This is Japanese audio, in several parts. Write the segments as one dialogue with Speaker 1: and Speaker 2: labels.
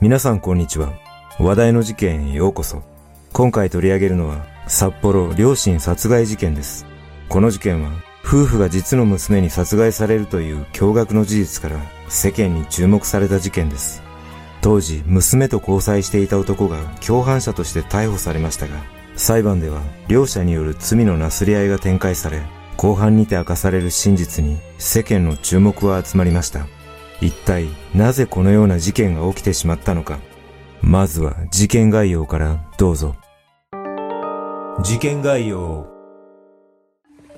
Speaker 1: 皆さんこんにちは。話題の事件へようこそ。今回取り上げるのは、札幌両親殺害事件です。この事件は、夫婦が実の娘に殺害されるという驚愕の事実から世間に注目された事件です。当時、娘と交際していた男が共犯者として逮捕されましたが、裁判では両者による罪のなすり合いが展開され、後半にて明かされる真実に世間の注目は集まりました。一体なぜこのような事件が起きてしまったのか。まずは事件概要からどうぞ。事件概要。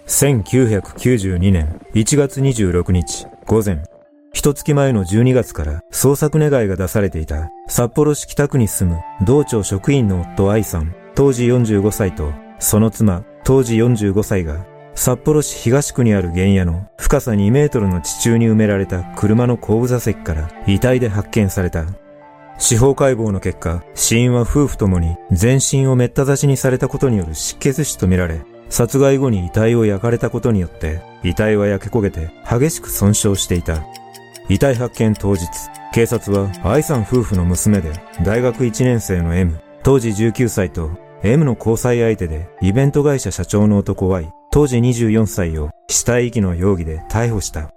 Speaker 1: 1992年1月26日午前、一月前の12月から捜索願いが出されていた札幌市北区に住む道庁職員の夫愛さん、当時45歳とその妻、当時45歳が札幌市東区にある原野の深さ2メートルの地中に埋められた車の後部座席から遺体で発見された。司法解剖の結果、死因は夫婦ともに全身をめった刺しにされたことによる失血死とみられ、殺害後に遺体を焼かれたことによって、遺体は焼け焦げて激しく損傷していた。遺体発見当日、警察は愛さん夫婦の娘で大学1年生の M、当時19歳と M の交際相手でイベント会社社長の男 Y、当時24歳を死体遺棄の容疑で逮捕した。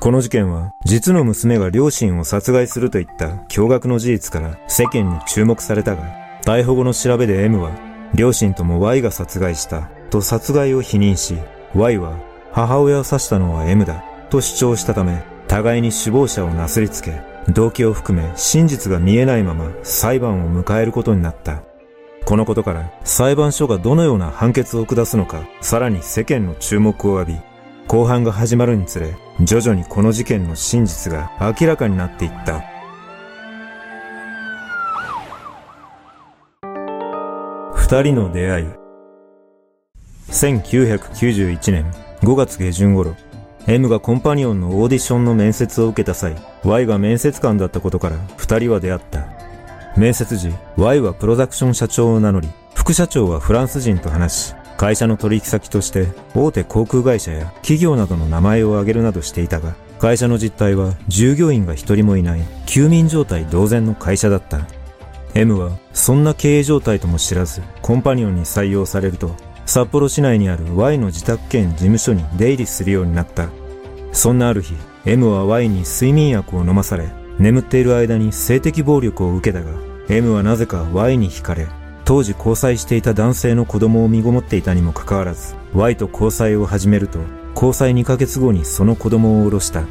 Speaker 1: この事件は、実の娘が両親を殺害するといった驚愕の事実から世間に注目されたが、逮捕後の調べで M は、両親とも Y が殺害したと殺害を否認し、Y は母親を刺したのは M だと主張したため、互いに首謀者をなすりつけ、動機を含め真実が見えないまま裁判を迎えることになった。このことから裁判所がどのような判決を下すのか、さらに世間の注目を浴び、後半が始まるにつれ、徐々にこの事件の真実が明らかになっていった。二人の出会い。1991年5月下旬頃、M がコンパニオンのオーディションの面接を受けた際、Y が面接官だったことから二人は出会った。面接時、Y はプロダクション社長を名乗り、副社長はフランス人と話し、会社の取引先として大手航空会社や企業などの名前を挙げるなどしていたが、会社の実態は従業員が一人もいない休眠状態同然の会社だった。M はそんな経営状態とも知らずコンパニオンに採用されると札幌市内にある Y の自宅兼事務所に出入りするようになった。そんなある日、M は Y に睡眠薬を飲まされ眠っている間に性的暴力を受けたが、M はなぜか Y に惹かれ、当時交際していた男性の子供を身ごもっていたにもかかわらず、Y と交際を始めると、交際2ヶ月後にその子供を下ろした。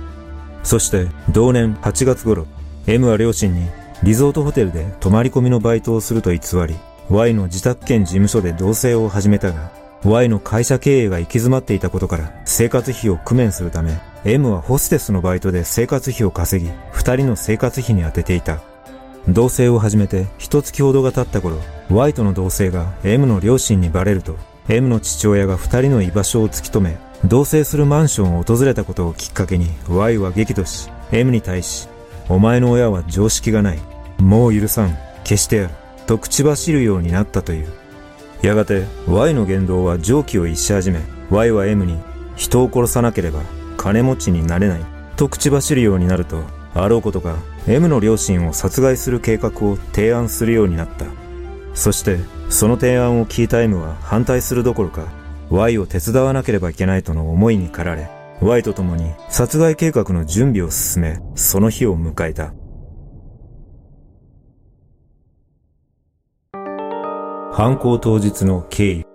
Speaker 1: そして、同年8月頃、M は両親に、リゾートホテルで泊まり込みのバイトをすると偽り、Y の自宅兼事務所で同棲を始めたが、Y の会社経営が行き詰まっていたことから生活費を工面するため、M はホステスのバイトで生活費を稼ぎ、二人の生活費に充てていた。同棲を始めて一月ほどが経った頃、Y との同棲が M の両親にバレると、M の父親が二人の居場所を突き止め、同棲するマンションを訪れたことをきっかけに Y は激怒し、M に対し、お前の親は常識がない。もう許さん。消してやる。と口走るようになったという。やがて Y の言動は常軌を逸し始め、Y は M に人を殺さなければ金持ちになれないと口走るようになると、あろうことか M の両親を殺害する計画を提案するようになった。そして、その提案を聞いた M は反対するどころか、Y を手伝わなければいけないとの思いに駆られ、Y と共に殺害計画の準備を進め、その日を迎えた。犯行当日の経緯。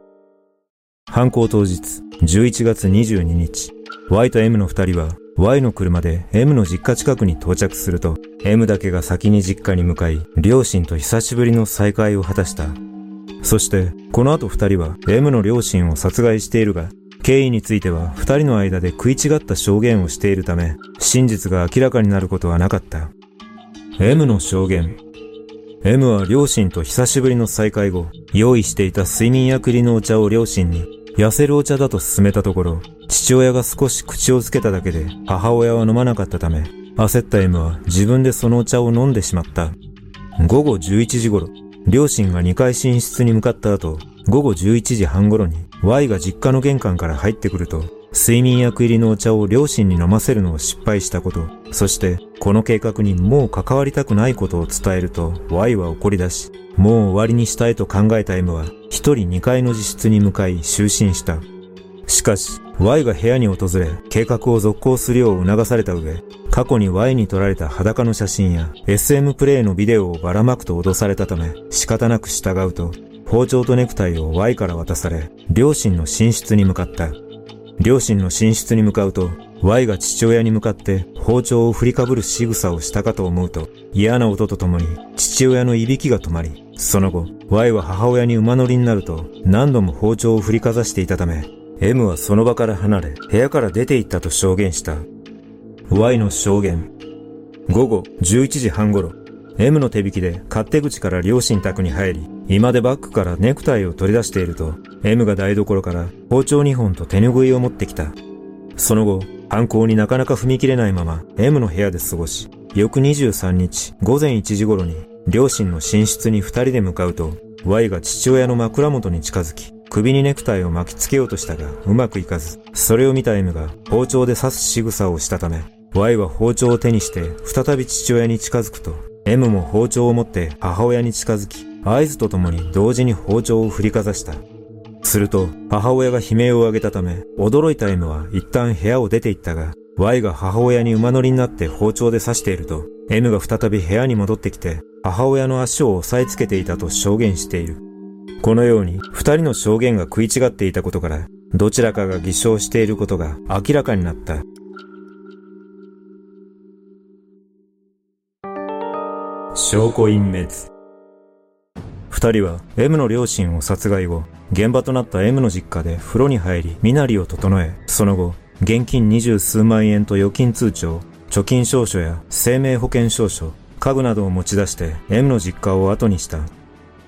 Speaker 1: 犯行当日、11月22日、Y と M の二人は Y の車で M の実家近くに到着すると、M だけが先に実家に向かい、両親と久しぶりの再会を果たした。そして、この後二人は M の両親を殺害しているが、経緯については二人の間で食い違った証言をしているため、真実が明らかになることはなかった。M の証言。M は両親と久しぶりの再会後、用意していた睡眠薬入りのお茶を両親に痩せるお茶だと勧めたところ、父親が少し口をつけただけで母親は飲まなかったため、焦った M は自分でそのお茶を飲んでしまった。午後11時頃、両親が2階寝室に向かった後、午後11時半頃に Y が実家の玄関から入ってくると、睡眠薬入りのお茶を両親に飲ませるのを失敗したこと、そしてこの計画にもう関わりたくないことを伝えると Y は怒り出し、もう終わりにしたいと考えた M は一人2階の自室に向かい就寝した。しかし、Y が部屋に訪れ、計画を続行するよう促された上、過去に Y に撮られた裸の写真や SM プレイのビデオをばらまくと脅されたため、仕方なく従うと、包丁とネクタイを Y から渡され、両親の寝室に向かった。両親の寝室に向かうと、Y が父親に向かって包丁を振りかぶる仕草をしたかと思うと、嫌な音とともに父親のいびきが止まり、その後、Y は母親に馬乗りになると何度も包丁を振りかざしていたため、M はその場から離れ、部屋から出て行ったと証言した。Y の証言。午後11時半頃、M の手引きで勝手口から両親宅に入り、今でバッグからネクタイを取り出していると、M が台所から包丁2本と手拭いを持ってきた。その後、犯行になかなか踏み切れないまま M の部屋で過ごし、翌23日午前1時頃に両親の寝室に二人で向かうと、Y が父親の枕元に近づき、首にネクタイを巻きつけようとしたがうまくいかず、それを見た M が包丁で刺す仕草をしたため、Y は包丁を手にして再び父親に近づくと、M も包丁を持って母親に近づき、合図とともに同時に包丁を振りかざした。すると、母親が悲鳴を上げたため、驚いた M は一旦部屋を出て行ったが、Y が母親に馬乗りになって包丁で刺していると、M が再び部屋に戻ってきて、母親の足を押さえつけていたと証言している。このように、二人の証言が食い違っていたことから、どちらかが偽証していることが明らかになった。証拠隠滅。二人は M の両親を殺害後、現場となった M の実家で風呂に入り、身なりを整え、その後、現金二十数万円と預金通帳、貯金証書や生命保険証書、家具などを持ち出して M の実家を後にした。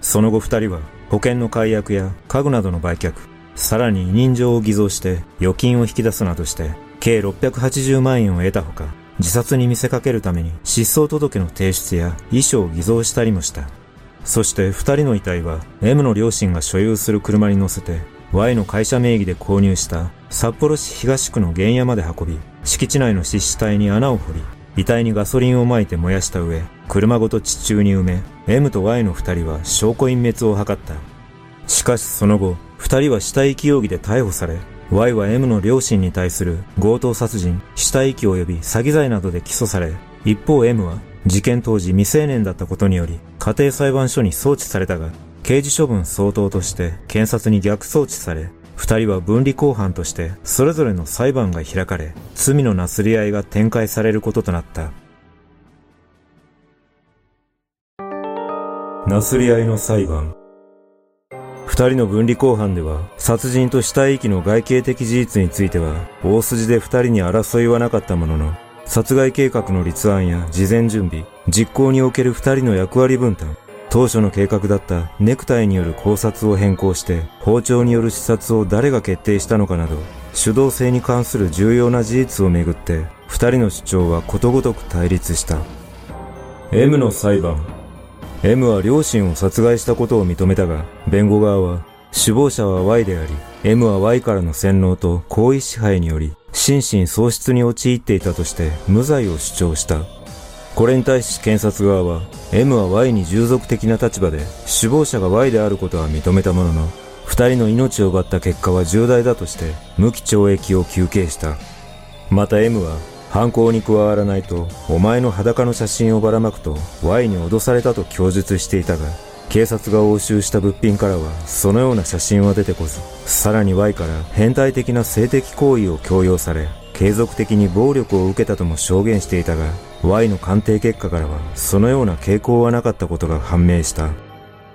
Speaker 1: その後二人は保険の解約や家具などの売却、さらに委任状を偽造して預金を引き出すなどして計680万円を得たほか、自殺に見せかけるために失踪届の提出や遺書を偽造したりもした。そして二人の遺体は M の両親が所有する車に乗せて Y の会社名義で購入した札幌市東区の原野まで運び、敷地内の湿地帯に穴を掘り、遺体にガソリンを撒いて燃やした上、車ごと地中に埋め、M と Y の二人は証拠隠滅を図った。しかしその後、二人は死体遺棄容疑で逮捕され、Y は M の両親に対する強盗殺人、死体遺棄及び詐欺罪などで起訴され、一方 M は事件当時未成年だったことにより家庭裁判所に送致されたが、刑事処分相当として検察に逆送致され、二人は分離公判としてそれぞれの裁判が開かれ、罪のなすり合いが展開されることとなった。なすり合いの裁判。二人の分離公判では、殺人と死体遺棄の外形的事実については、大筋で二人に争いはなかったものの、殺害計画の立案や事前準備、実行における二人の役割分担、当初の計画だったネクタイによる考察を変更して包丁による視察を誰が決定したのかなど主導性に関する重要な事実をめぐって二人の主張はことごとく対立した M の裁判 M は両親を殺害したことを認めたが、弁護側は、首謀者は Y であり、M は Y からの洗脳と行為支配により、心神喪失に陥っていたとして無罪を主張した。これに対し検察側は、M は Y に従属的な立場で、首謀者が Y であることは認めたものの、二人の命を奪った結果は重大だとして、無期懲役を求刑した。また M は、犯行に加わらないと、お前の裸の写真をばらまくと、Y に脅されたと供述していたが、警察が押収した物品からは、そのような写真は出てこず、さらに Y から変態的な性的行為を強要され、継続的に暴力を受けたとも証言していたが、Y の鑑定結果からは、そのような傾向はなかったことが判明した。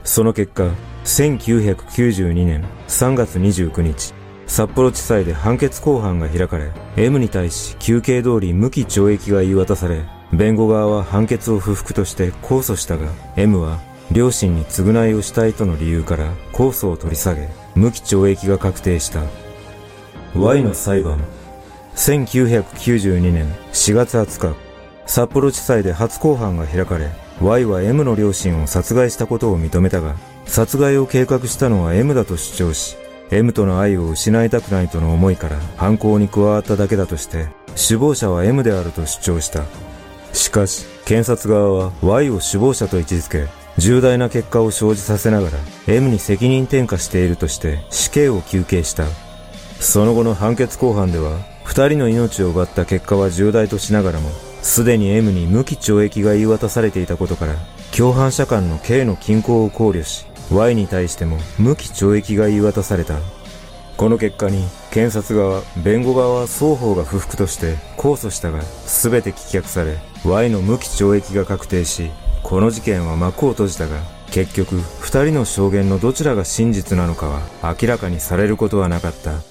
Speaker 1: その結果、1992年3月29日、札幌地裁で判決公判が開かれ、M に対し休刑通り無期懲役が言い渡され、弁護側は判決を不服として控訴したが、M は両親に償いをしたいとの理由から控訴を取り下げ、無期懲役が確定した。Y の裁判。1992年4月20日、札幌地裁で初公判が開かれ、Y は M の両親を殺害したことを認めたが、殺害を計画したのは M だと主張し、M との愛を失いたくないとの思いから犯行に加わっただけだとして、首謀者は M であると主張した。しかし、検察側は Y を首謀者と位置づけ、重大な結果を生じさせながら M に責任転嫁しているとして死刑を求刑した。その後の判決公判では、二人の命を奪った結果は重大としながらも、すでに M に無期懲役が言い渡されていたことから、共犯者間の刑の均衡を考慮し、Y に対しても無期懲役が言い渡された。この結果に、検察側、弁護側は双方が不服として控訴したが、全て棄却され、Y の無期懲役が確定し、この事件は幕を閉じたが、結局、二人の証言のどちらが真実なのかは明らかにされることはなかった。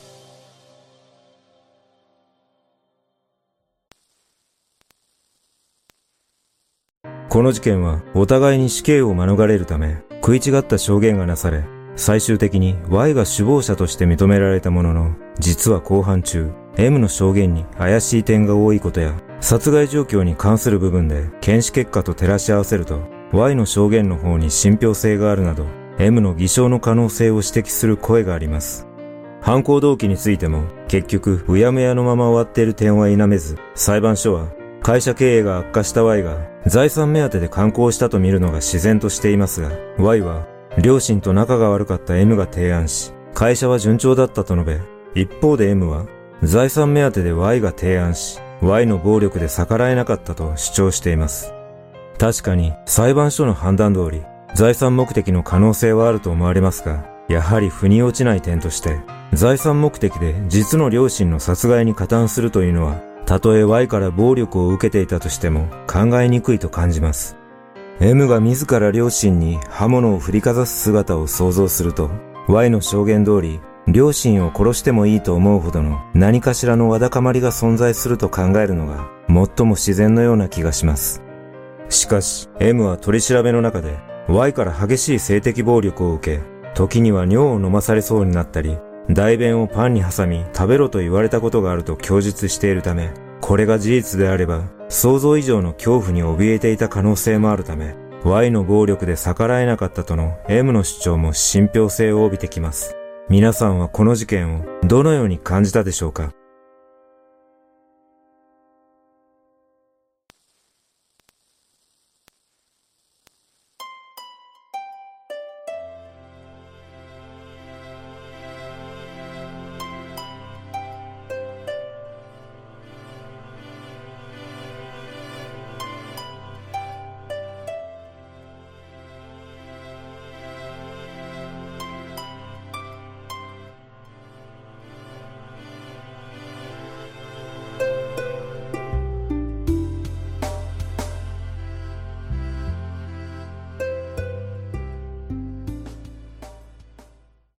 Speaker 1: この事件はお互いに死刑を免れるため食い違った証言がなされ、最終的に Y が首謀者として認められたものの、実は後半中、M の証言に怪しい点が多いことや、殺害状況に関する部分で検視結果と照らし合わせると、Y の証言の方に信憑性があるなど、M の偽証の可能性を指摘する声があります。犯行動機についても、結局、うやむやのまま終わっている点は否めず、裁判所は会社経営が悪化した Y が財産目当てで観光したと見るのが自然としていますが、Y は両親と仲が悪かった M が提案し、会社は順調だったと述べ、一方で M は財産目当てで Y が提案し、Y の暴力で逆らえなかったと主張しています。確かに裁判所の判断通り、財産目的の可能性はあると思われますが、やはり腑に落ちない点として、財産目的で実の両親の殺害に加担するというのはたとえ Y から暴力を受けていたとしても考えにくいと感じます。M が自ら両親に刃物を振りかざす姿を想像すると、Y の証言通り、両親を殺してもいいと思うほどの何かしらのわだかまりが存在すると考えるのが最も自然のような気がします。しかし、M は取り調べの中で Y から激しい性的暴力を受け、時には尿を飲まされそうになったり、大便をパンに挟み食べろと言われたことがあると供述しているため、これが事実であれば、想像以上の恐怖に怯えていた可能性もあるため、Y の暴力で逆らえなかったとの M の主張も信憑性を帯びてきます。皆さんはこの事件をどのように感じたでしょうか？